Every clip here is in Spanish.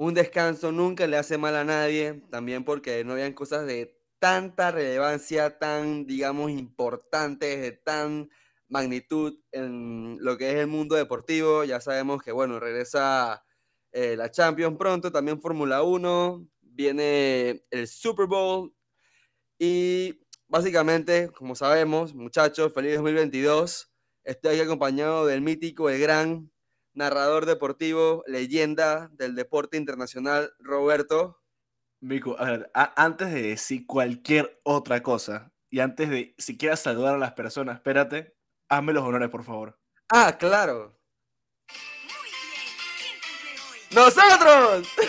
Un descanso nunca le hace mal a nadie, también porque no habían cosas de tanta relevancia, tan, digamos, importantes, de tan magnitud en lo que es el mundo deportivo. Ya sabemos que, bueno, regresa eh, la Champions pronto, también Fórmula 1, viene el Super Bowl y básicamente, como sabemos, muchachos, feliz 2022. Estoy aquí acompañado del mítico, el gran narrador deportivo, leyenda del deporte internacional, Roberto. Mico, a ver, antes de decir cualquier otra cosa y antes de siquiera saludar a las personas, espérate, hazme los honores, por favor. Ah, claro. ¡Nosotros!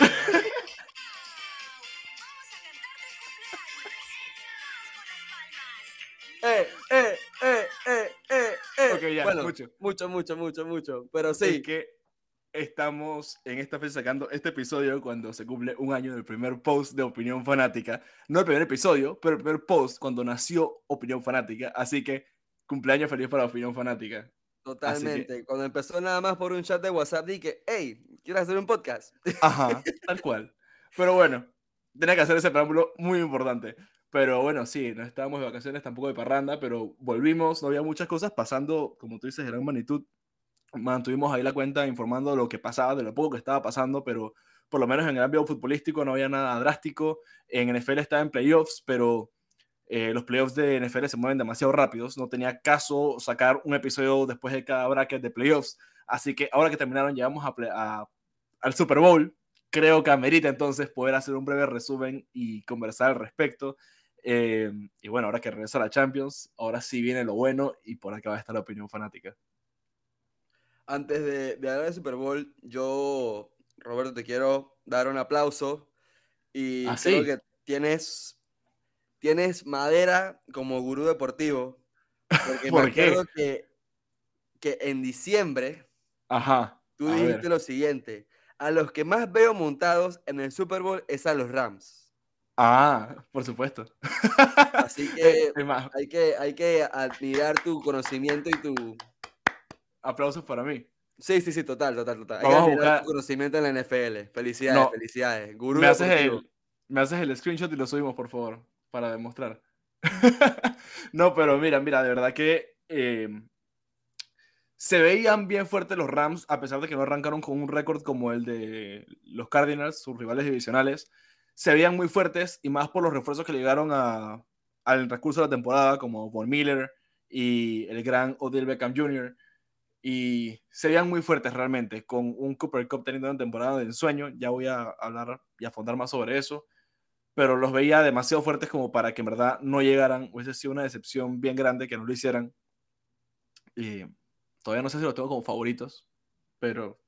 eh, eh. Ok, ya, Bueno, mucho. mucho, mucho, mucho, mucho. Pero sí, Es que estamos en esta fecha sacando este episodio cuando se cumple un año del primer post de Opinión Fanática. No el primer episodio, pero el primer post cuando nació Opinión Fanática. Así que cumpleaños feliz para Opinión Fanática. totalmente. Cuando empezó nada más por un chat de WhatsApp, dije, hey, ¿quieres hacer un podcast? Ajá, tal cual. Pero bueno, tenía que hacer ese preámbulo muy importante. Pero bueno, sí, no estábamos de vacaciones, tampoco de parranda, pero volvimos, no había muchas cosas pasando, como tú dices, gran magnitud. Mantuvimos ahí la cuenta informando de lo que pasaba, de lo poco que estaba pasando, pero por lo menos en el ámbito futbolístico no había nada drástico. En NFL estaba en playoffs, pero eh, los playoffs de NFL se mueven demasiado rápidos. No tenía caso sacar un episodio después de cada bracket de playoffs. Así que ahora que terminaron, llegamos a, a- al Super Bowl. Creo que amerita entonces poder hacer un breve resumen y conversar al respecto. Eh, y bueno, ahora que regresa la Champions, ahora sí viene lo bueno y por acá va a estar la opinión fanática. Antes de, de hablar del Super Bowl, yo, Roberto, te quiero dar un aplauso. Y ¿Ah, creo sí? que tienes, tienes madera como gurú deportivo. Porque ¿Por me qué? acuerdo que, que en diciembre Ajá. tú a dijiste ver. lo siguiente. A los que más veo montados en el Super Bowl es a los Rams. Ah, por supuesto. Así que hay que, hay que admirar tu conocimiento y tu... aplausos para mí. Sí, sí, sí, total, total, total. Hay Vamos a que admirar tu conocimiento en la NFL. Felicidades, No. felicidades. Gurú Me haces, el, me haces el screenshot y lo subimos, por favor, para demostrar. no, pero mira, mira, de verdad que eh, se veían bien fuertes los Rams, a pesar de que no arrancaron con un récord como el de los Cardinals, sus rivales divisionales. Se veían muy fuertes y más por los refuerzos que le llegaron al recurso de la temporada, como Von Miller y el gran Odell Beckham Jr. Y se veían muy fuertes realmente, con un Cooper Cup teniendo una temporada de ensueño. Ya voy a hablar y a fondar más sobre eso. Pero los veía demasiado fuertes como para que en verdad no llegaran. Hubiese sido una decepción bien grande que no lo hicieran. Y todavía no sé si lo tengo como favoritos, pero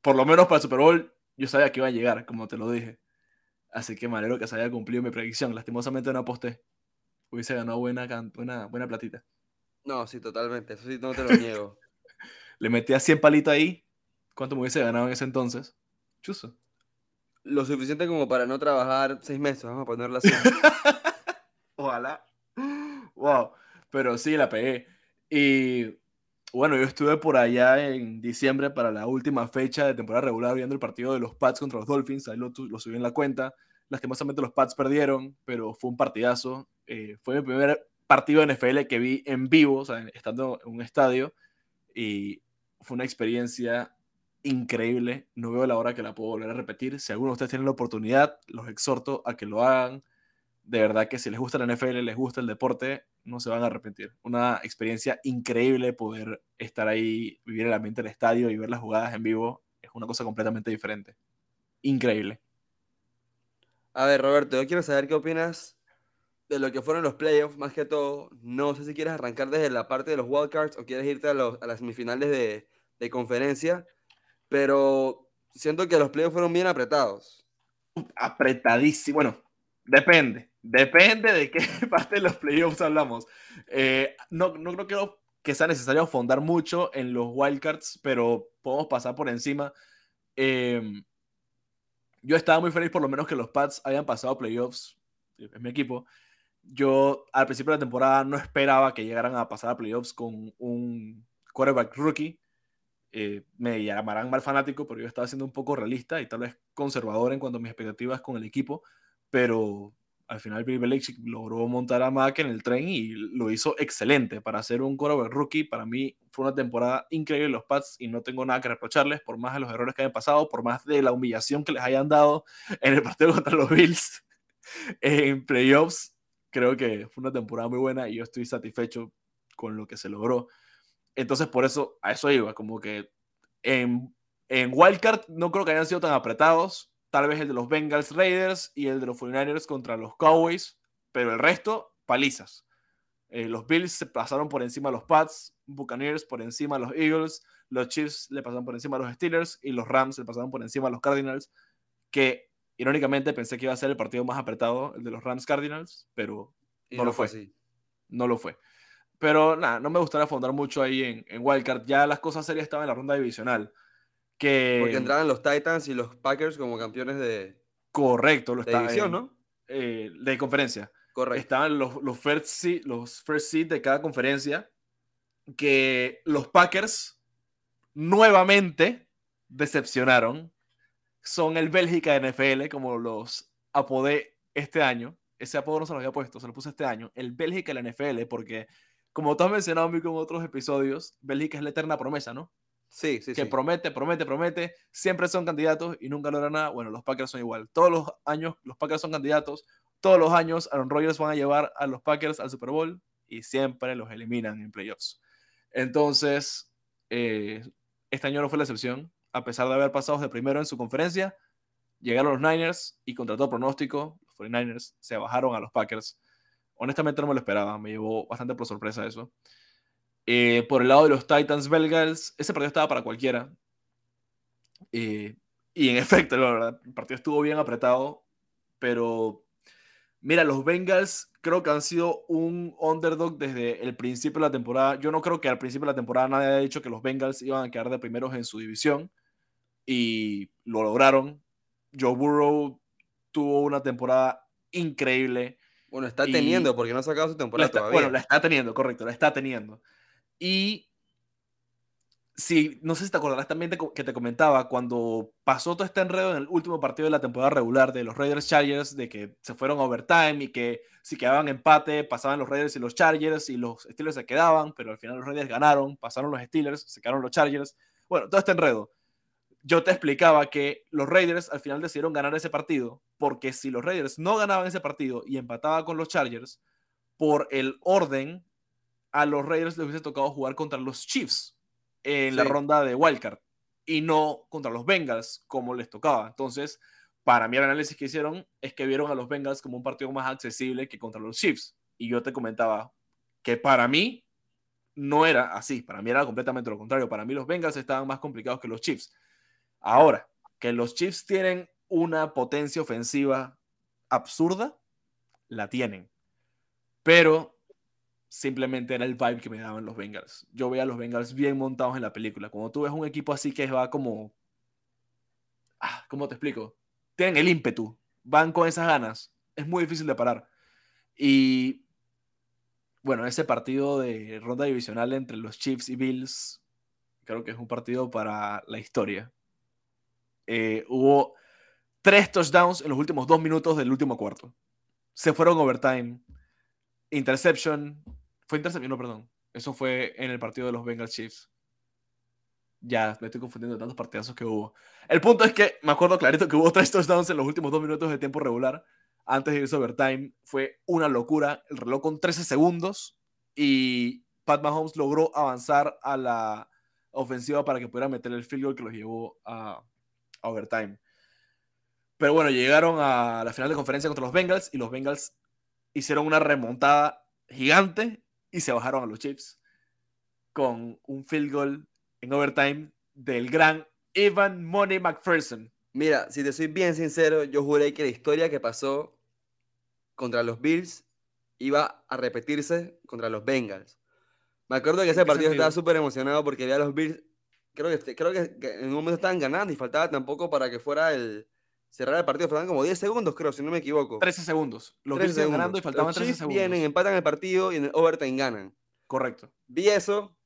por lo menos para el Super Bowl yo sabía que iba a llegar, como te lo dije. Así que me alegro que se haya cumplido mi predicción. Lastimosamente no aposté. Hubiese ganado buena, buena, buena platita. No, sí, totalmente. Eso sí, no te lo niego. Le metía 100 palitos ahí. ¿Cuánto me hubiese ganado en ese entonces? Chuzo. Lo suficiente como para no trabajar seis meses, vamos a ponerlo así. Ojalá. Wow. Pero sí, la pegué. Y bueno, yo estuve por allá en diciembre para la última fecha de temporada regular viendo el partido de los Pats contra los Dolphins. Ahí lo, subí en la cuenta. Lastimosamente los Pats perdieron, pero fue un partidazo. Eh, fue mi primer partido de NFL que vi en vivo, o sea, estando en un estadio. Y fue una experiencia increíble. No veo la hora que la puedo volver a repetir. Si alguno de ustedes tiene la oportunidad, los exhorto a que lo hagan. De verdad que si les gusta la NFL, les gusta el deporte, no se van a arrepentir. Una experiencia increíble poder estar ahí, vivir el ambiente del estadio y ver las jugadas en vivo. Es una cosa completamente diferente. Increíble. A ver, Roberto, yo quiero saber qué opinas de lo que fueron los playoffs, más que todo. No sé si quieres arrancar desde la parte de los wildcards o quieres irte a, los- a las semifinales de, de conferencia, pero siento que los playoffs fueron bien apretados. apretadísimo. Bueno, depende. Depende de qué parte de los playoffs hablamos. Eh, no, no, creo que sea necesario fondar mucho en los wildcards, pero podemos pasar por encima. Em, yo estaba muy feliz por lo menos que los Pats hayan pasado playoffs, en mi equipo. Yo al principio de la temporada no esperaba que llegaran a pasar a playoffs con un quarterback rookie. Eh, me llamarán mal fanático, pero yo estaba siendo un poco realista y tal vez conservador en cuanto a mis expectativas con el equipo, pero al final Bill Belichick logró montar a Mack en el tren y lo hizo excelente para hacer un quarterback rookie. Para mí fue una temporada increíble los Pats y no tengo nada que reprocharles por más de los errores que hayan pasado, por más de la humillación que les hayan dado en el partido contra los Bills en playoffs. Creo que fue una temporada muy buena y yo estoy satisfecho con lo que se logró. Entonces por eso a eso iba, como que en, en Wildcard no creo que hayan sido tan apretados tal vez el de los Bengals Raiders y el de los 49ers contra los Cowboys, pero el resto, palizas. Eh, los Bills se pasaron por encima de los Pats, Buccaneers por encima de los Eagles, los Chiefs le pasaron por encima de los Steelers y los Rams le pasaron por encima de los Cardinals, que irónicamente pensé que iba a ser el partido más apretado, el de los Rams Cardinals, pero no, lo fue. Así. No lo fue. Pero nada, no me gustaría fondar mucho ahí en, en Wildcard. Ya las cosas serias estaban en la ronda divisional. Porque entraban los Titans y los Packers como campeones de. Correcto, lo de división, ¿no? Eh, de conferencia. Correcto. Estaban los, los, first seed, los first seed de cada conferencia. Que los Packers nuevamente decepcionaron. Son el Bélgica de NFL, como los apodé este año. Ese apodo no se lo había puesto, se lo puse este año. El Bélgica de la NFL, porque, como tú has mencionado en otros episodios, Bélgica es la eterna promesa, ¿no? Sí, sí, que promete, promete, promete, siempre son candidatos y nunca logran nada. Bueno, los Packers son igual. Todos los años los Packers son candidatos, todos los años Aaron Rodgers van a llevar a los Packers al Super Bowl y siempre los eliminan en playoffs. Entonces, eh, este año no fue la excepción. A pesar de haber pasado de primero en su conferencia, llegaron los Niners y contra todo pronóstico, los 49ers se bajaron a los Packers. Honestamente no me lo esperaba, me llevó bastante por sorpresa eso. Eh, por el lado de los Titans Belgals, ese partido estaba para cualquiera. Eh, y en efecto, la verdad, el partido estuvo bien apretado, pero mira, los Bengals creo que han sido un underdog desde el principio de la temporada. Yo no creo que al principio de la temporada nadie haya dicho que los Bengals iban a quedar de primeros en su división y lo lograron. Joe Burrow tuvo una temporada increíble. Bueno, está teniendo, porque no ha sacado su temporada todavía. Bueno, la está teniendo, correcto, la está teniendo. Y sí, no sé si te acordarás también que te comentaba cuando pasó todo este enredo en el último partido de la temporada regular de los Raiders Chargers, de que se fueron a overtime y que si quedaban empate, pasaban los Raiders y los Chargers y los Steelers se quedaban, pero al final los Raiders ganaron, pasaron los Steelers, se quedaron los Chargers. Bueno, todo este enredo. Yo te explicaba que los Raiders al final decidieron ganar ese partido, porque si los Raiders no ganaban ese partido y empataban con los Chargers, por el orden a los Raiders les hubiese tocado jugar contra los Chiefs en la ronda de Wildcard y no contra los Bengals como les tocaba. Entonces, para mí el análisis que hicieron es que vieron a los Bengals como un partido más accesible que contra los Chiefs. Y yo te comentaba que para mí no era así, para mí era completamente lo contrario. Para mí los Bengals estaban más complicados que los Chiefs. Ahora, que los Chiefs tienen una potencia ofensiva absurda, la tienen. Pero simplemente era el vibe que me daban los Bengals. Yo veía a los Bengals bien montados en la película. Cuando tú ves un equipo así que va como... Ah, ¿Cómo te explico? Tienen el ímpetu, van con esas ganas. Es muy difícil de parar. Y bueno, ese partido de ronda divisional entre los Chiefs y Bills, creo que es un partido para la historia. Eh, hubo tres touchdowns en los últimos dos minutos del último cuarto. Se fueron overtime. Interception, fue intercepción, no, perdón. Eso fue en el partido de los Bengals Chiefs. Ya, me estoy confundiendo de tantos partidazos que hubo. El punto es que me acuerdo clarito que hubo tres touchdowns en los últimos dos minutos de tiempo regular. Antes de irse overtime. Fue una locura. El reloj con 13 segundos. Y Pat Mahomes logró avanzar a la ofensiva para que pudiera meter el field goal que los llevó a, a overtime. Pero bueno, llegaron a la final de conferencia contra los Bengals y los Bengals hicieron una remontada gigante y se bajaron a los Chiefs con un field goal en overtime del gran Evan Money McPherson. Mira, si te soy bien sincero, yo juré que la historia que pasó contra los Bills iba a repetirse contra los Bengals. Me acuerdo que ese partido estaba súper emocionado porque había los Bills, creo que, creo que, en un momento estaban ganando y faltaba tampoco para que fuera el cerrar el partido, faltaban como 10 segundos, creo, si no me equivoco. 13 segundos. Los Bills estaban ganando y faltaban 13 segundos. vienen, empatan el partido y en el overtime ganan. Correcto. Vi eso,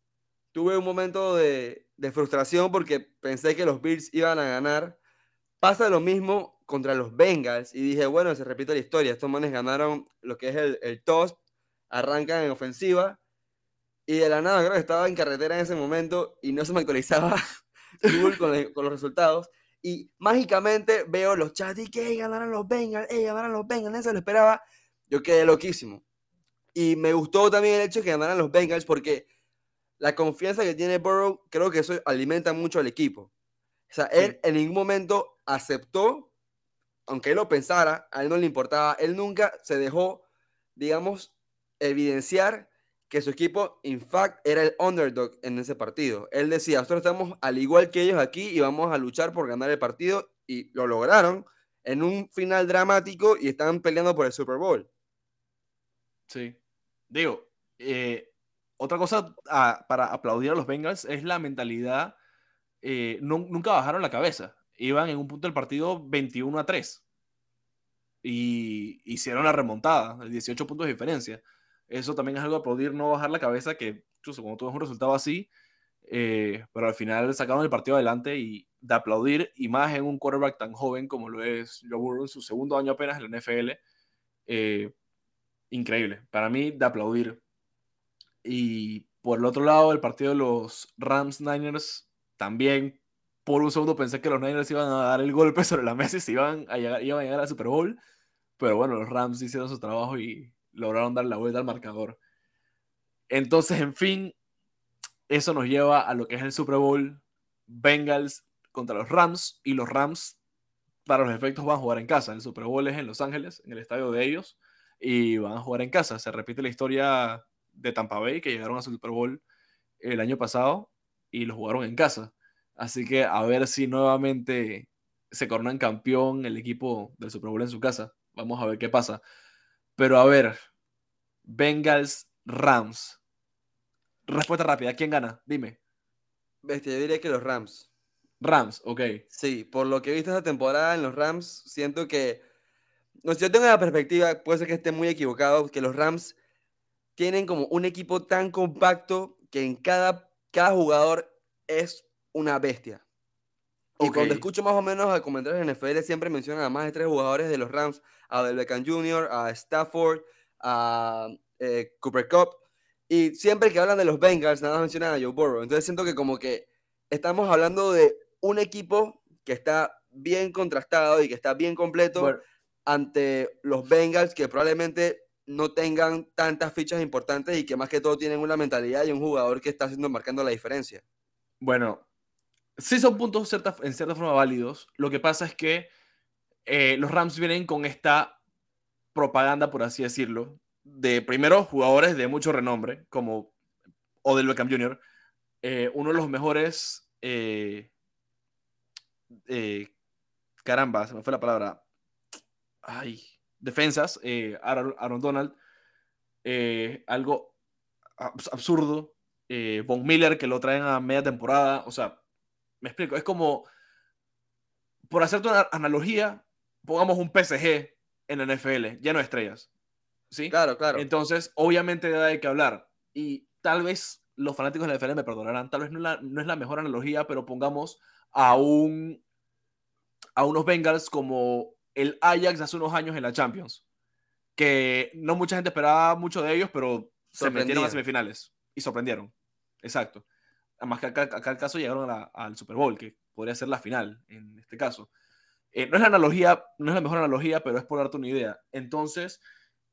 tuve un momento de, de frustración porque pensé que los Bills iban a ganar Pasa lo mismo contra los Bengals y dije, bueno, se repite la historia. Estos manes ganaron lo que es el, el toss, arrancan en ofensiva y de la nada creo que estaba en carretera en ese momento y no se me actualizaba Google con, con, los resultados. Y mágicamente veo los chats y que ganaron los Bengals, hey, ganaron los Bengals, eso lo esperaba. Yo quedé loquísimo. Y me gustó también el hecho de que ganaran los Bengals porque la confianza que tiene Burrow creo que eso alimenta mucho al equipo. O sea, él en ningún momento aceptó, aunque él lo pensara, a él no le importaba, él nunca se dejó, digamos, evidenciar que su equipo, in fact, era el underdog en ese partido. Él decía, nosotros estamos al igual que ellos aquí y vamos a luchar por ganar el partido y lo lograron en un final dramático y estaban peleando por el Super Bowl. Sí. Digo, eh, otra cosa para aplaudir a los Bengals es la mentalidad eh, nunca bajaron la cabeza. Iban en un punto del partido 21 a 3. Y hicieron la remontada, 18 puntos de diferencia. Eso también es algo de aplaudir, no bajar la cabeza, que incluso cuando tú ves un resultado así, eh, pero al final sacaron el partido adelante y de aplaudir, y más en un quarterback tan joven como lo es Joe Burrow en su segundo año apenas en la NFL, eh, increíble. Para mí, de aplaudir. Y por el otro lado, el partido de los Rams Niners también por un segundo pensé que los Niners iban a dar el golpe sobre la mesa y se iban a llegar, iban a llegar al Super Bowl. Pero bueno, los Rams hicieron su trabajo y lograron dar la vuelta al marcador. Entonces, en fin, eso nos lleva a lo que es el Super Bowl. Bengals contra los Rams y los Rams, para los efectos, van a jugar en casa. El Super Bowl es en Los Ángeles, en el estadio de ellos, y van a jugar en casa. Se repite la historia de Tampa Bay, que llegaron a su Super Bowl el año pasado y lo jugaron en casa. Así que a ver si nuevamente se coronan campeón el equipo del Super Bowl en su casa. Vamos a ver qué pasa. Pero a ver, Bengals Rams. Respuesta rápida, ¿quién gana? Dime. Bestia, yo diría que los Rams. Rams, ok. Sí, por lo que he visto esta temporada en los Rams, siento que. No sé, yo tengo la perspectiva, puede ser que esté muy equivocado, que los Rams tienen como un equipo tan compacto que en cada cada jugador es una bestia. Y cuando escucho más o menos a comentarios en NFL, siempre mencionan a más de tres jugadores de los Rams, a Del Beckham Jr., a Stafford, a eh, Cooper Cup, y siempre que hablan de los Bengals, nada más mencionan a Joe Burrow. Entonces siento que como que estamos hablando de un equipo que está bien contrastado y que está bien completo ante los Bengals, que probablemente no tengan tantas fichas importantes y que más que todo tienen una mentalidad y un jugador que está haciendo marcando la diferencia. Bueno, sí son puntos en cierta forma válidos. Lo que pasa es que eh, los Rams vienen con esta propaganda, por así decirlo, de primero jugadores de mucho renombre, como Odell Beckham Jr., eh, uno de los mejores. Eh, caramba, se me fue la palabra. Ay, defensas, Aaron, Donald, algo absurdo, Von Miller que lo traen a media temporada, o sea, me explico, es como, por hacerte una analogía, pongamos un PSG en la NFL, lleno de estrellas, ¿sí? Claro, claro. Entonces, obviamente hay que hablar, y tal vez los fanáticos de la NFL me perdonarán, tal vez no es la, no es la mejor analogía, pero pongamos a un a unos Bengals como el Ajax hace unos años en la Champions, que no mucha gente esperaba mucho de ellos, pero se metieron a semifinales y sorprendieron. Exacto. Además que acá, acá el caso llegaron al Super Bowl, que podría ser la final en este caso. Eh, no es la analogía, no es la mejor analogía, pero es por darte una idea. Entonces,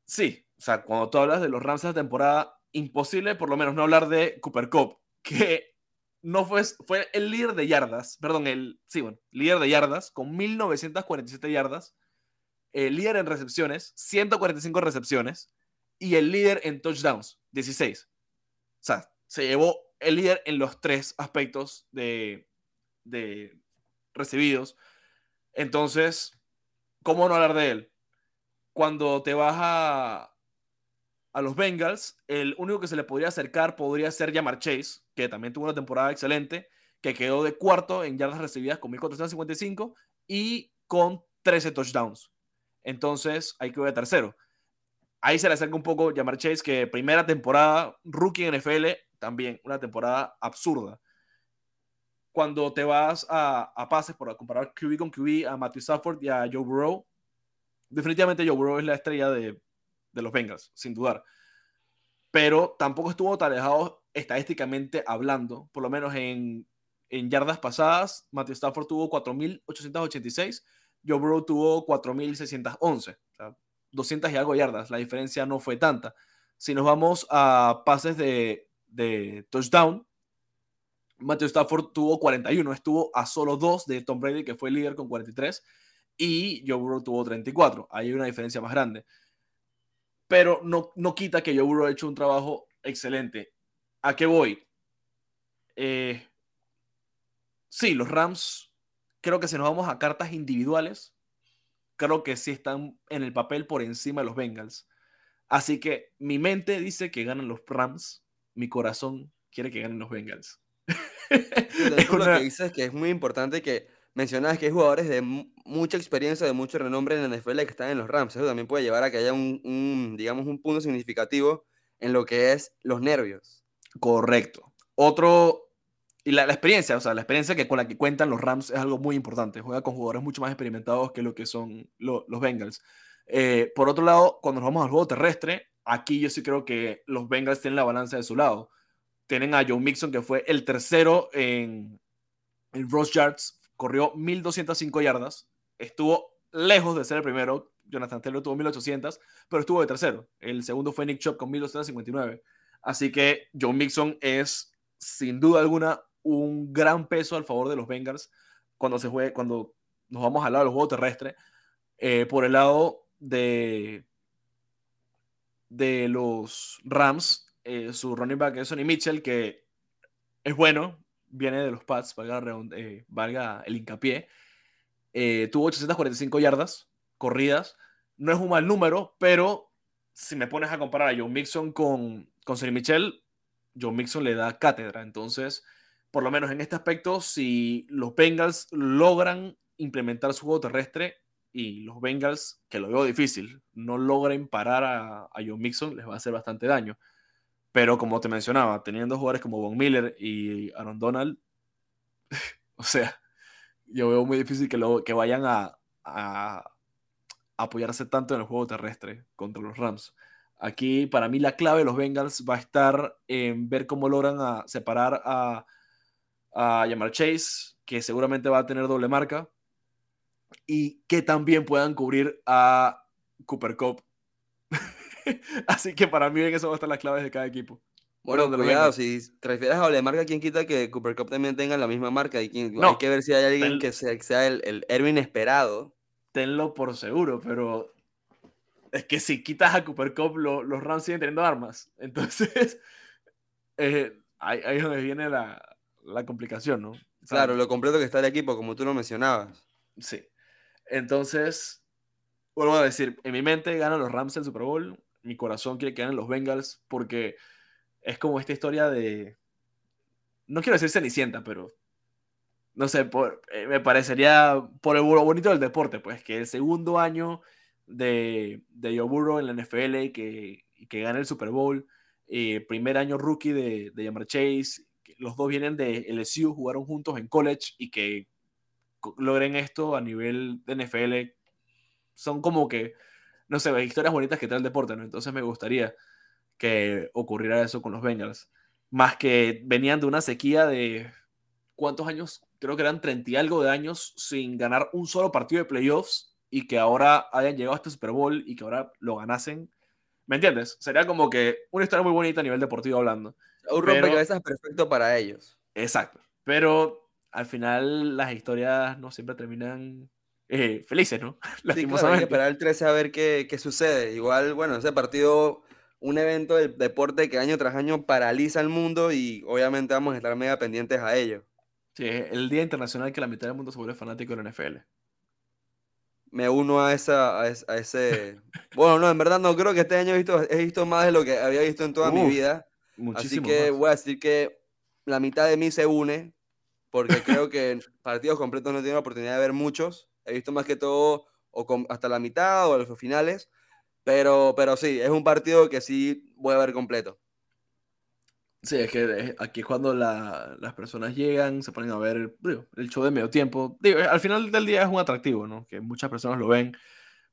sí, o sea, cuando tú hablas de los Rams de temporada, imposible por lo menos no hablar de Cooper Cup, que no fue, fue el líder de yardas, perdón, el, sí, bueno, líder de yardas con 1947 yardas, el líder en recepciones, 145 recepciones, y el líder en touchdowns, 16. O sea, se llevó el líder en los tres aspectos de, de recibidos. Entonces, ¿cómo no hablar de él? Cuando te vas a, a los Bengals, el único que se le podría acercar podría ser Jamar Chase, que también tuvo una temporada excelente, que quedó de cuarto en yardas recibidas con 1455 y con 13 touchdowns. Entonces, hay que ver tercero. Ahí se le acerca un poco Jamar Chase, que primera temporada, rookie en NFL, también una temporada absurda. Cuando te vas a, a pases, por comparar QB con QB, a Matthew Stafford y a Joe Burrow, definitivamente Joe Burrow es la estrella de, de los Bengals, sin dudar. Pero tampoco estuvo tan estadísticamente hablando, por lo menos en, en yardas pasadas, Matthew Stafford tuvo 4.886, Joe Burrow tuvo 4.611, o sea, 200 y algo yardas, la diferencia no fue tanta. Si nos vamos a pases de, de touchdown, Matthew Stafford tuvo 41, estuvo a solo dos de Tom Brady, que fue el líder con 43, y Joe Burrow tuvo 34. Ahí hay una diferencia más grande. Pero no, no quita que Joe Burrow ha hecho un trabajo excelente. ¿A qué voy? Eh, sí, los Rams, creo que si nos vamos a cartas individuales, creo que sí están en el papel por encima de los Bengals. Así que mi mente dice que ganan los Rams, mi corazón quiere que ganen los Bengals. es Lo que dices es que es muy importante que mencionas que hay jugadores de mucha experiencia, de mucho renombre en la NFL que están en los Rams. Eso también puede llevar a que haya un, digamos, un punto significativo en lo que es los nervios. Correcto. Otro, y la, experiencia, o sea, la experiencia que con la que cuentan los Rams es algo muy importante. Juega con jugadores mucho más experimentados que lo que son los Bengals. Eh, por otro lado, cuando nos vamos al juego terrestre, aquí yo sí creo que los Bengals tienen la balanza de su lado. Tienen a Joe Mixon, que fue el tercero en, en Ross Yards, corrió 1.205 yardas, estuvo lejos de ser el primero. Jonathan Taylor tuvo 1.800, pero estuvo de tercero. El segundo fue Nick Chop con 1.259. Así que Joe Mixon es, sin duda alguna, un gran peso al favor de los Bengals cuando se juegue, cuando nos vamos al lado del juego terrestre. Eh, por el lado de, de los Rams, eh, su running back es Sonny Mitchell, que es bueno, viene de los Pats, valga, eh, valga el hincapié. Eh, tuvo 845 yardas corridas. No es un mal número, pero si me pones a comparar a Joe Mixon con, con Sonny Mitchell, Joe Mixon le da cátedra. Entonces, por lo menos en este aspecto, si los Bengals logran implementar su juego terrestre y los Bengals, que lo veo difícil, no logren parar a, a Joe Mixon, les va a hacer bastante daño. Pero como te mencionaba, teniendo jugadores como Von Miller y Aaron Donald, o sea, yo veo muy difícil que, lo, que vayan a, a, apoyarse tanto en el juego terrestre contra los Rams. Aquí, para mí, la clave de los Bengals va a estar en ver cómo logran separar a, a Yamar Chase, que seguramente va a tener doble marca, y que también puedan cubrir a Cooper Cup Así que para mí en eso van a estar las claves de cada equipo. Bueno, cuidado, si te refieres a doble marca, ¿quién quita que Cooper Cup también tenga la misma marca? Y hay que ver si hay alguien que sea, el, el Erwin esperado. Tenlo por seguro, pero es que si quitas a Cooper Cup, los Rams siguen teniendo armas. Entonces, eh, ahí, es donde viene la, la complicación, ¿no? claro, lo completo que está el equipo, como tú lo mencionabas. Sí. Entonces, vuelvo a decir, en mi mente ganan los Rams el Super Bowl, mi corazón quiere que ganen los Bengals porque es como esta historia de, no quiero decir cenicienta, pero no sé, eh, me parecería por el bonito del deporte, pues que el segundo año de, de en la NFL que, que gane el Super Bowl, eh, primer año rookie de, de Chase, los dos vienen de LSU, jugaron juntos en college y que logren esto a nivel de NFL, son como que no sé, historias bonitas que trae el deporte, ¿no? Entonces me gustaría que ocurriera eso con los Bengals. Más que venían de una sequía de cuántos años, creo que eran 30 y algo de años sin ganar un solo partido de playoffs y que ahora hayan llegado a este Super Bowl y que ahora lo ganasen. ¿Me entiendes? Sería como que una historia muy bonita a nivel deportivo hablando. Un rompecabezas perfecto para ellos. Exacto. Pero al final las historias no siempre terminan eh, felices, ¿no? Sí, claro, hay que esperar el 13 a ver qué, qué, sucede. Igual, bueno, ese partido, un evento del deporte que año tras año paraliza el mundo y obviamente vamos a estar mega pendientes a ello. Sí, el Día Internacional que la mitad del mundo se vuelve fanático de la NFL. me uno a, esa, a, ese... Bueno, no, en verdad no creo que este año he visto, he visto más de lo que había visto en toda mi vida. Así que voy a decir que la mitad de mí se une, porque creo que partidos completos no tiene la oportunidad de ver muchos. He visto más que todo o hasta la mitad o los finales. Pero, pero sí, es un partido que sí voy a ver completo. Sí, es que aquí es cuando las personas llegan, se ponen a ver el, show de medio tiempo. Digo, al final del día es un atractivo, ¿no? Que muchas personas lo ven,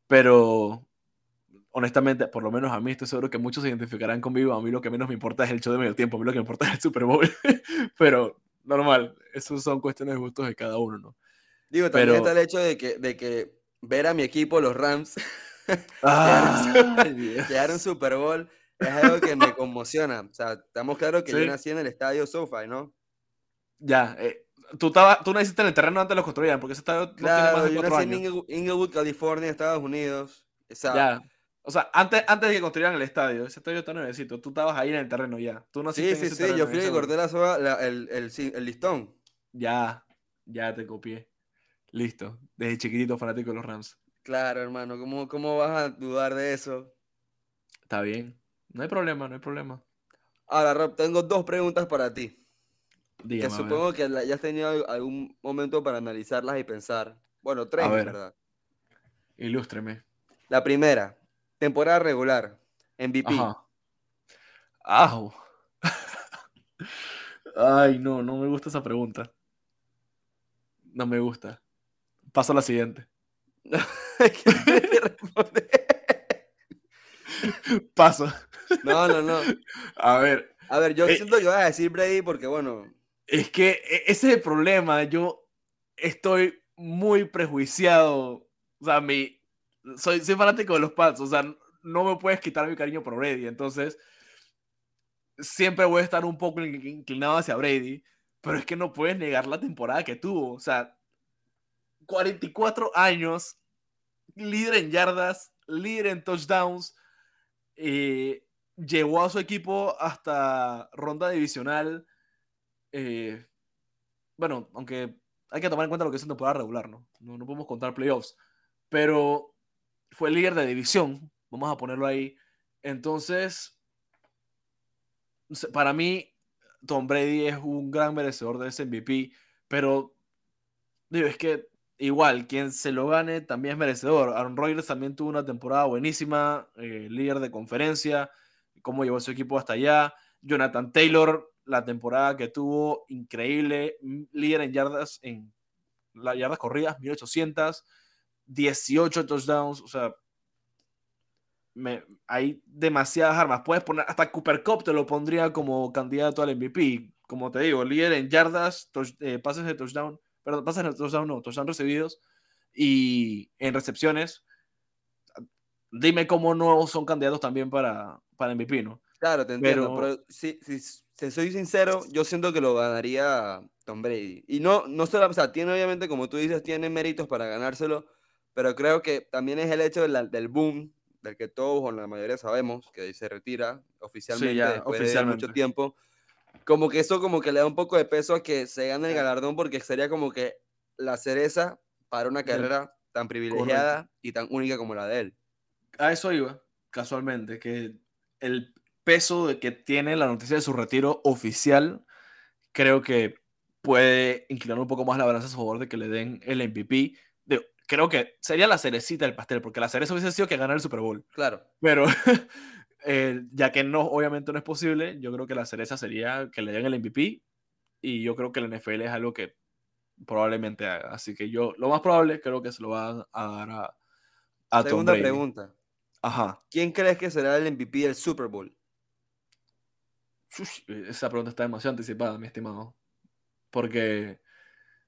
pero honestamente, por lo menos a mí estoy seguro que muchos se identificarán conmigo. A mí lo que menos me importa es el show de medio tiempo, a mí lo que me importa es el Super Bowl. pero normal, eso son cuestiones de gustos de cada uno, ¿no? Digo, también está el hecho de que, de que ver a mi equipo, los Rams, ah, un Super Bowl es algo que me conmociona. O sea, estamos claros que yo nací en el estadio SoFi, ¿no? Ya, eh, tú, estaba, tú naciste en el terreno antes de los construían, porque ese estadio claro, no tiene más de yo nací en Inglewood, California, Estados Unidos. O sea, ya. O sea, antes, antes de que construyeran el estadio, ese estadio está nuevecito, tú estabas ahí en el terreno ya. Tú sí, sí, sí, yo fui y corté la soga, el, el, el, listón. Ya, ya te copié. Listo, desde chiquitito fanático de los Rams. Claro, hermano, ¿cómo, cómo vas a dudar de eso? Está bien. No hay problema, no hay problema. Ahora, Rob, tengo dos preguntas para ti. Dígame, que supongo que ya has tenido algún momento para analizarlas y pensar. Bueno, tres, ¿verdad? Ilústreme. La primera, temporada regular, MVP. Ajá. Ay, no, no me gusta esa pregunta. No me gusta. Paso a la siguiente. Paso. No, no, no. A ver. A ver, yo eh, siento que voy a decir Brady porque, bueno. Es que e, ese es el problema. Yo estoy muy prejuiciado. O sea, mi, soy, soy fanático de los Pats. O sea, no me puedes quitar mi cariño por Brady. Entonces, siempre voy a estar un poco inclinado hacia Brady. Pero es que no puedes negar la temporada que tuvo. O sea, 44 años, líder en yardas, líder en touchdowns. Eh, llevó a su equipo hasta ronda divisional. Eh, bueno, aunque hay que tomar en cuenta lo que es una temporada regular, ¿no? ¿no? No podemos contar playoffs. Pero fue líder de división, vamos a ponerlo ahí. Entonces, para mí, Tom Brady es un gran merecedor de ese MVP, pero digo, es que igual, quien se lo gane también es merecedor. Aaron Rodgers también tuvo una temporada buenísima, eh, líder de conferencia, cómo llevó su equipo hasta allá. Jonathan Taylor, la temporada que tuvo, increíble, líder en yardas, en las yardas corridas, 1800, 18 touchdowns, o sea, hay demasiadas armas. Puedes poner, hasta Cooper Cup te lo pondría como candidato al MVP. Como te digo, líder en yardas, eh, pases de touchdown, perdón, pases de touchdown no, touchdown recibidos y en recepciones. Dime cómo no son candidatos también para, para MVP, ¿no? Claro, te entiendo, pero, si, si, soy sincero, yo siento que lo ganaría Tom Brady. Y no, no solo, o sea, tiene obviamente, como tú dices, tiene méritos para ganárselo, pero creo que también es el hecho del boom, del que todos o la mayoría sabemos, que se retira oficialmente después de mucho tiempo. Como que eso como que le da un poco de peso a que se gane el galardón porque sería como que la cereza para una carrera tan privilegiada y tan única como la de él. A eso iba, casualmente, que el peso de que tiene la noticia de su retiro oficial, creo que puede inclinar un poco más la balanza a favor de que le den el MVP. Creo que sería la cerecita del pastel, porque la cereza hubiese sido que ganar el Super Bowl. Claro. Pero eh, ya que no, obviamente no es posible, yo creo que la cereza sería que le den el MVP y yo creo que el NFL es algo que probablemente haga. Así que yo, lo más probable, creo que se lo van a dar a, a Segunda pregunta. Ajá. ¿Quién crees que será el MVP del Super Bowl? esa pregunta está demasiado anticipada, mi estimado. Porque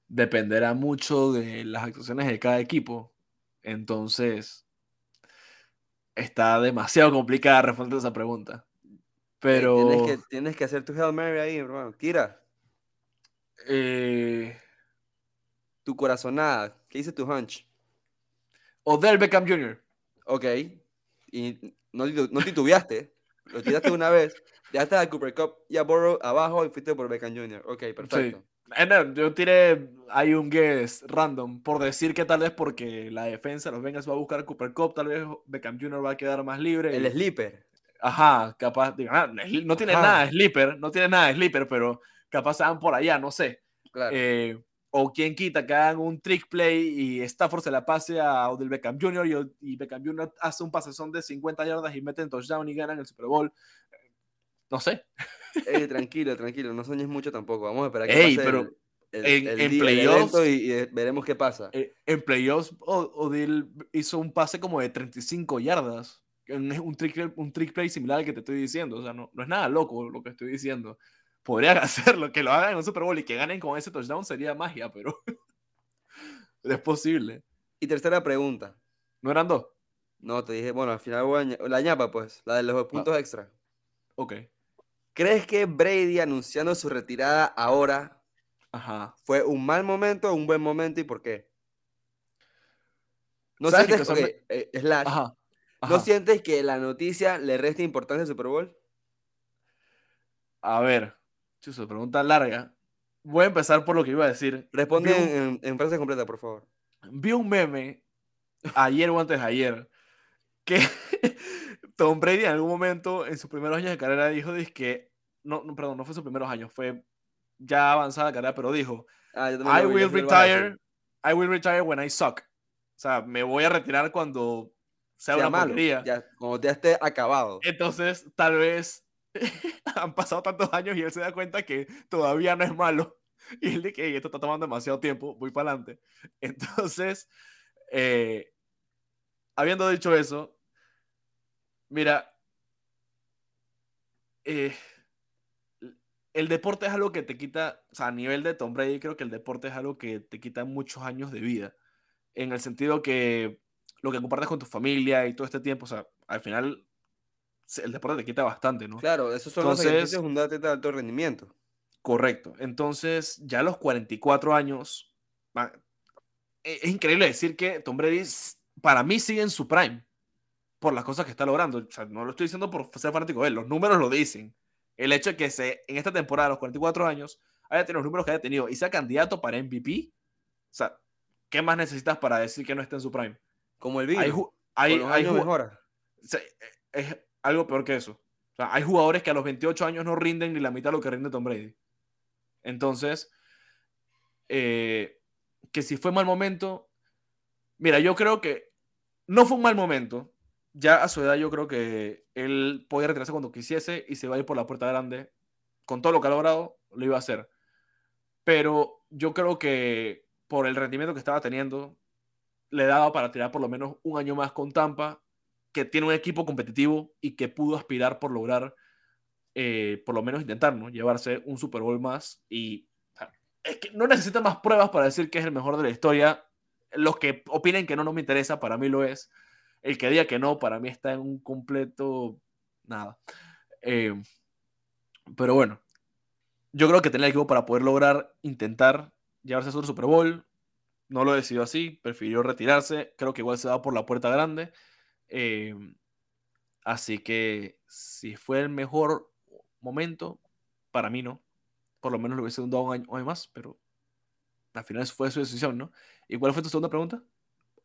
dependerá mucho de las actuaciones de cada equipo. Entonces, está demasiado complicada responder esa pregunta. Pero. Tienes que, tienes que hacer tu Hail Mary ahí, hermano. Tira. Eh... Tu corazonada. ¿Qué dice tu hunch? Odell Beckham Jr. Ok. Y no, no titubeaste. Lo tiraste una vez. Ya está el Cooper Cup y a Burrow abajo y fuiste por Beckham Jr. Ok, perfecto. No, yo tiré hay un guess random por decir que tal vez porque la defensa, los Bengals va a buscar Cooper Cup, tal vez Beckham Jr. va a quedar más libre. El sleeper. Ajá, capaz, digo, ah, no tiene nada de sleeper, no tiene nada de sleeper, pero capaz se van por allá, no sé. Claro. Eh, o quien quita que hagan un trick play y Stafford se la pase a Odell Beckham Jr. y, Beckham Jr. hace un pasezón de 50 yardas y meten touchdown y ganan el Super Bowl. No sé. Ey, tranquilo, tranquilo, no sueñes mucho tampoco. Vamos a esperar que Ey, pero en, playoffs y, veremos qué pasa. Eh, en playoffs Odell hizo un pase como de 35 yardas. Un trick, un trick play similar al que te estoy diciendo. O sea, no, no es nada loco lo que estoy diciendo podrían hacerlo, que lo hagan en un Super Bowl y que ganen con ese touchdown sería magia, pero es posible. Y tercera pregunta. ¿No eran dos? No, te dije, bueno, al final voy a la ñapa, pues, la de los puntos extra. Ok. ¿Crees que Brady anunciando su retirada ahora Ajá. fue un mal momento o un buen momento y por qué? ¿No sientes que, eh, ¿No sientes que la noticia le resta importancia al Super Bowl? A ver, Chuso, pregunta larga. Voy a empezar por lo que iba a decir. Responde en, frase completa, por favor. Vi un meme ayer o antes de ayer que Tom Brady en algún momento en sus primeros años de carrera dijo que no, no, perdón, no fue sus primeros años, fue ya avanzada carrera, pero dijo ah, I will retire, I will retire when I suck. O sea, me voy a retirar cuando sea, una malo, ya, cuando ya esté acabado. Entonces, tal vez han pasado tantos años y él se da cuenta que todavía no es malo. Y él dice esto está tomando demasiado tiempo, voy para adelante. Entonces, eh, habiendo dicho eso, mira, eh, el deporte es algo que te quita, o sea, a nivel de Tom Brady, creo que el deporte es algo que te quita muchos años de vida. En el sentido que lo que compartes con tu familia y todo este tiempo, o sea, al final el deporte te quita bastante, ¿no? Claro, esos son los ejercicios un de alto rendimiento. Correcto. Entonces, ya a los 44 años, e, es increíble decir que Tom Brady para mí sigue en su prime por las cosas que está logrando. O sea, no lo estoy diciendo por ser fanático de él, los números lo dicen. El hecho de que se, en esta temporada, a los 44 años, haya tenido los números que haya tenido y sea candidato para MVP, o sea, ¿qué más necesitas para decir que no está en su prime? Como el virus. Hay, hay, hay mejora. es, algo peor que eso. O sea, hay jugadores que a los 28 años no rinden ni la mitad de lo que rinde Tom Brady. Entonces, eh, que si fue mal momento, mira, yo creo que no fue un mal momento. Ya a su edad yo creo que él podía retirarse cuando quisiese y se va a ir por la puerta grande. Con todo lo que ha logrado, lo iba a hacer. Pero yo creo que por el rendimiento que estaba teniendo, le daba para tirar por lo menos un año más con Tampa que tiene un equipo competitivo y que pudo aspirar por lograr, eh, por lo menos intentar, ¿no? Llevarse un Super Bowl más y es que no necesita más pruebas para decir que es el mejor de la historia. Los que opinen que no, no me interesa, para mí lo es. El que diga que no, para mí está en un completo nada. Eh, pero bueno, yo creo que tenía el equipo para poder lograr intentar llevarse a su Super Bowl. No lo decidió así, prefirió retirarse. Creo que igual se va por la puerta grande. Em, así que si fue el mejor momento, para mí no. Por lo menos lo hubiese dado un año, más, pero al final fue su decisión, ¿no? ¿Y cuál fue tu segunda pregunta?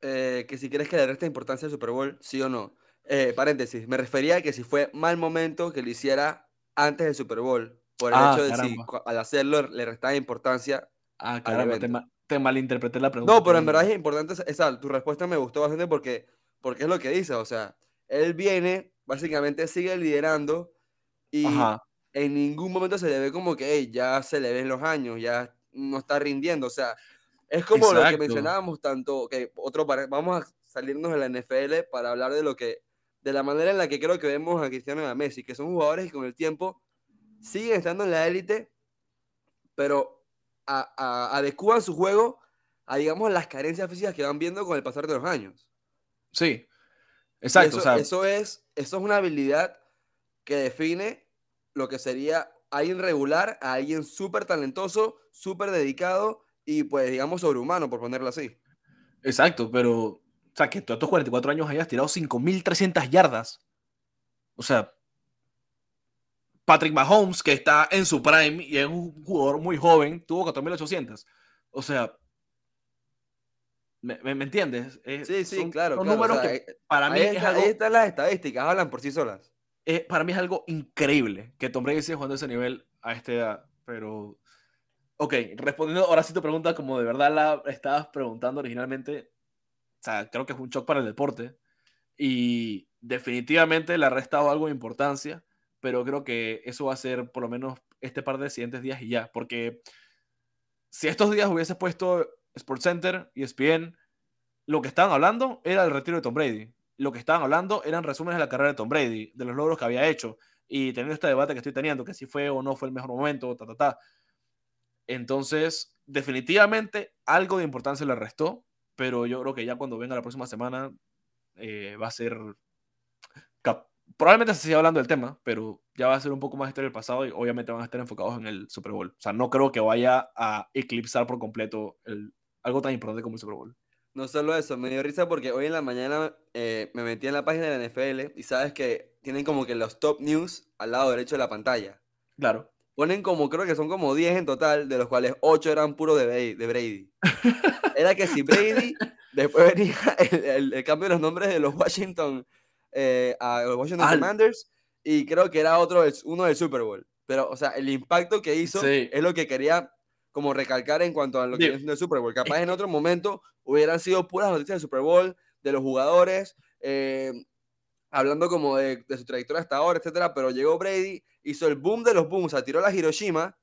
Eh, que si quieres que le resta importancia al Super Bowl, sí o no. Eh, paréntesis, me refería a que si fue mal momento que lo hiciera antes del Super Bowl, por el ah, hecho de si al hacerlo le restaba importancia. Ah, caramba, te, te, malinterpreté la pregunta. No, pero en verdad es importante esa, tu respuesta me gustó bastante porque porque es lo que dice, o sea, él viene, básicamente sigue liderando y en ningún momento se le ve como que ya se le ven los años, ya no está rindiendo, o sea, es como lo que mencionábamos tanto, que otro, vamos a salirnos de la NFL para hablar de lo que, de la manera en la que creo que vemos a Cristiano y a Messi, que son jugadores que con el tiempo siguen estando en la élite, pero a, adecuan su juego a, digamos, las carencias físicas que van viendo con el pasar de los años. Sí, exacto. Eso, es, eso es una habilidad que define lo que sería alguien regular a alguien súper talentoso, súper dedicado y pues digamos sobrehumano, por ponerlo así. Exacto, pero, o sea, que tú a tus 44 años hayas tirado 5.300 yardas. O sea, Patrick Mahomes, que está en su prime y es un jugador muy joven, tuvo 4.800. O sea, ¿me, me, entiendes? sí, sí, claro. Son números que eh, para mí es algo, ahí están las estadísticas, hablan por sí solas. para mí es algo increíble que Tom Brady esté jugando ese nivel a esta edad, pero... Ok, respondiendo ahora sí tu pregunta, como de verdad la estabas preguntando originalmente, o sea, creo que es un shock para el deporte y definitivamente le ha restado algo de importancia pero creo que eso va a ser por lo menos este par de siguientes días y ya, porque si estos días hubiese puesto SportsCenter y ESPN, lo que estaban hablando era el retiro de Tom Brady. Lo que estaban hablando eran resúmenes de la carrera de Tom Brady, de los logros que había hecho y teniendo este debate que estoy teniendo, que si fue o no fue el mejor momento, ta, ta, ta. Entonces, definitivamente algo de importancia le restó, pero yo creo que ya cuando venga la próxima semana eh, va a ser probablemente se siga hablando del tema, pero ya va a ser un poco más historia del pasado y obviamente van a estar enfocados en el Super Bowl. O sea, no creo que vaya a eclipsar por completo el, algo tan importante como el Super Bowl. No solo eso, me dio risa porque hoy en la mañana eh, me metí en la página de la NFL y sabes que tienen como que los top news al lado derecho de la pantalla. Claro. Ponen como, creo que son como 10 en total, de los cuales 8 eran puros de, de Brady. Era que si Brady, después venía el, el cambio de los nombres de los Washington eh, a los Washington Commanders y creo que era otro, uno del Super Bowl. Pero, o sea, el impacto que hizo es lo que quería como recalcar en cuanto a lo que es el Super Bowl. Capaz en otro momento hubieran sido puras noticias del Super Bowl, de los jugadores, eh, hablando como de, su trayectoria hasta ahora, etcétera, pero llegó Brady, hizo el boom de los booms, tiró la Hiroshima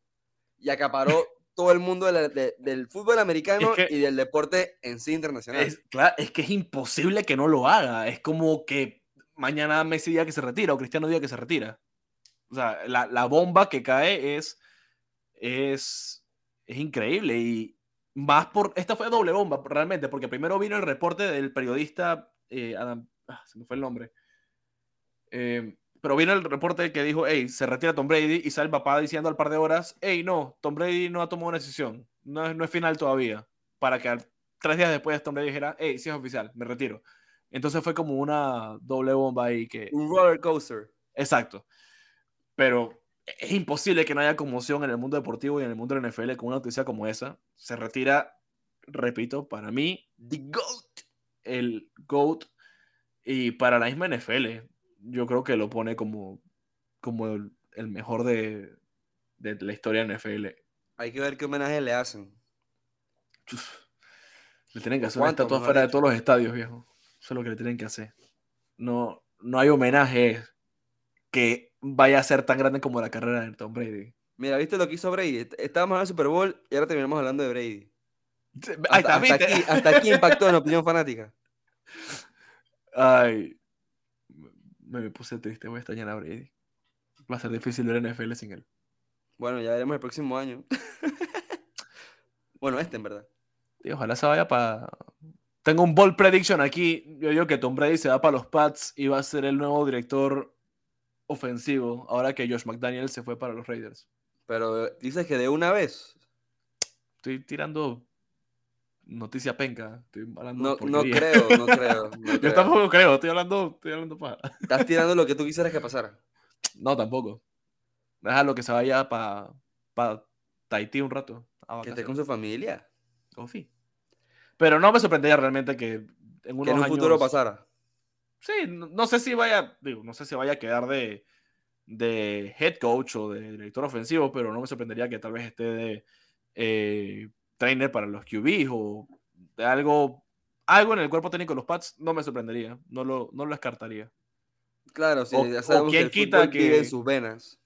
y acaparó todo el mundo del fútbol americano y del deporte en sí internacional. Es, claro, es que es imposible que no lo haga. Es como que mañana Messi diga que se retira o Cristiano diga que se retira. O sea, la, bomba que cae es, es, es increíble y más por, esta fue doble bomba realmente, porque primero vino el reporte del periodista, eh, Adam, ah, se me fue el nombre, eh, pero vino el reporte que dijo, hey, se retira Tom Brady y sale el papá diciendo al par de horas, hey, no, Tom Brady no ha tomado una decisión, no, no es final todavía, para que tres días después Tom Brady dijera, hey, sí es oficial, me retiro. Entonces fue como una doble bomba ahí que... Un roller coaster. Exacto. Pero es imposible que no haya conmoción en el mundo deportivo y en el mundo de la NFL con una noticia como esa. Se retira, repito, para mí, The GOAT. El GOAT. Y para la misma NFL, yo creo que lo pone como, como el, mejor de, de, la historia de NFL. Hay que ver qué homenaje le hacen. Le tienen que hacer una estatua fuera de todos los estadios, viejo. Eso es lo que le tienen que hacer. No, no hay homenaje que vaya a ser tan grande como la carrera de Tom Brady. Mira, ¿viste lo que hizo Brady? Estábamos en el Super Bowl y ahora terminamos hablando de Brady. Hasta, hasta, aquí, hasta aquí impactó en opinión fanática. Ay, me puse triste, voy a extrañar a Brady. Va a ser difícil ver NFL sin él. Bueno, ya veremos el próximo año. bueno, este en verdad. Y ojalá se vaya para tengo un bold prediction aquí. Yo digo que Tom Brady se va para los Pats y va a ser el nuevo director ofensivo ahora que Josh McDaniel se fue para los Raiders. Pero dices que de una vez. Estoy tirando noticia penca. Estoy hablando no, no creo, no creo. Yo tampoco creo, estoy hablando, estoy hablando para. Estás tirando lo que tú quisieras que pasara. No, tampoco. Déjalo que se vaya para pa Tahití un rato. Que esté con su familia. Confí. Pero no me sorprendería realmente que en, unos un futuro pasara. Sí, no, sé si vaya, digo, no sé si vaya a quedar de, de head coach o de director ofensivo, pero no me sorprendería que tal vez esté de eh, trainer para los QBs o de algo, algo en el cuerpo técnico de los Pats, no me sorprendería, no lo, no lo descartaría. Claro, sí, ya sabemos quién que quita que en sus venas.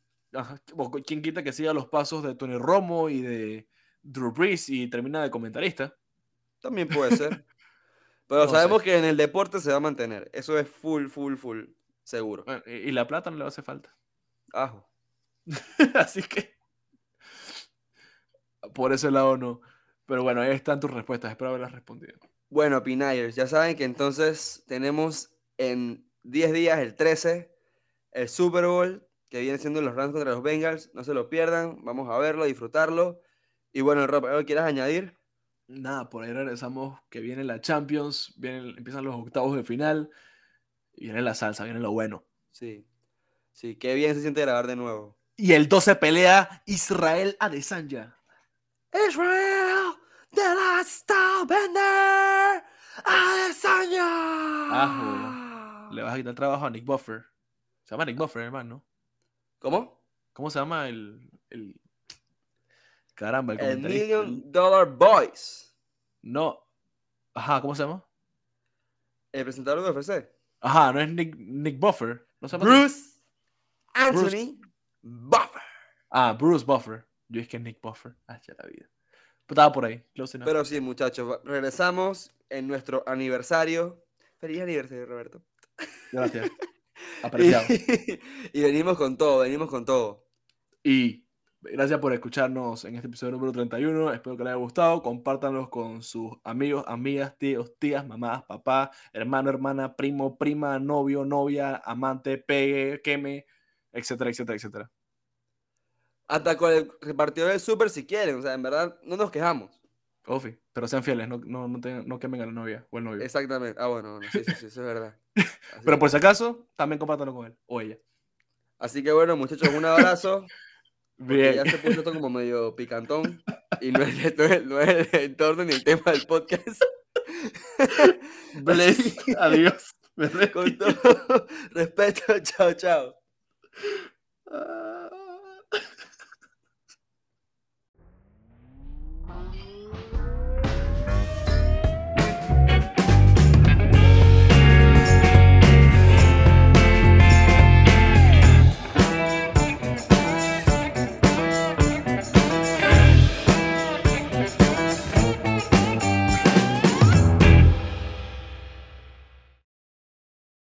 o quién quita que siga los pasos de Tony Romo y de Drew Brees y termina de comentarista. También puede ser. Pero sabemos que en el deporte se va a mantener. Eso es full, full, full, seguro. y la plata no le hace falta. Ajo. Así que. Por ese lado no. Pero bueno, ahí están tus respuestas. Espero haberlas respondido. Bueno, Pinayers, ya saben que entonces tenemos en 10 días, el 13, el Super Bowl, que viene siendo los Rams contra los Bengals. No se lo pierdan. Vamos a verlo, disfrutarlo. Y bueno, Rob, ¿algo quieras añadir? nada, por ahí regresamos que viene la Champions, vienen, empiezan los octavos de final, y viene la salsa, viene lo bueno. Sí, sí, qué bien se siente grabar de nuevo. Y el 12 pelea Israel Adesanya. Israel, the last bender, Adesanya. Ajo. Le vas a quitar trabajo a Nick Buffer. Se llama Nick Buffer, hermano. ¿Cómo? ¿Cómo se llama el. el... Caramba, el El. Million Dollar Boys. No. Ajá, ¿cómo se llama? El presentador de UFC. Ajá, no es Nick, Nick Buffer. ¿No se llama así? Bruce Anthony Buffer. Ah, Bruce Buffer. Yo es que es Nick Buffer. Ah, ya la vida. Pero estaba por ahí. Close enough. Pero sí, muchachos, regresamos en nuestro aniversario. Feliz aniversario, Roberto. Gracias. Apreciado. Y, y venimos con todo, venimos con todo. Y gracias por escucharnos en este episodio número 31. Espero que les haya gustado. Compártanlos con sus amigos, amigas, tíos, tías, mamás, papá, hermano, hermana, primo, prima, novio, novia, amante, pegue, queme, etcétera, etcétera, etcétera. Hasta con el repartidor del súper si quieren. O sea, en verdad, no nos quejamos. Ofi, pero sean fieles, no, no, no, tengan- no quemen a la novia o el novio. Exactamente. Ah, bueno, bueno, sí, sí, sí, eso es verdad. Así, Pero por si acaso, también compártanlo con él o ella. así que bueno, muchachos, un abrazo. Bien. Ya se puso esto como medio picantón. Y no es, no es- no es el entorno ni el tema del podcast. Bless. Adiós. Con todo respeto, chao, chao.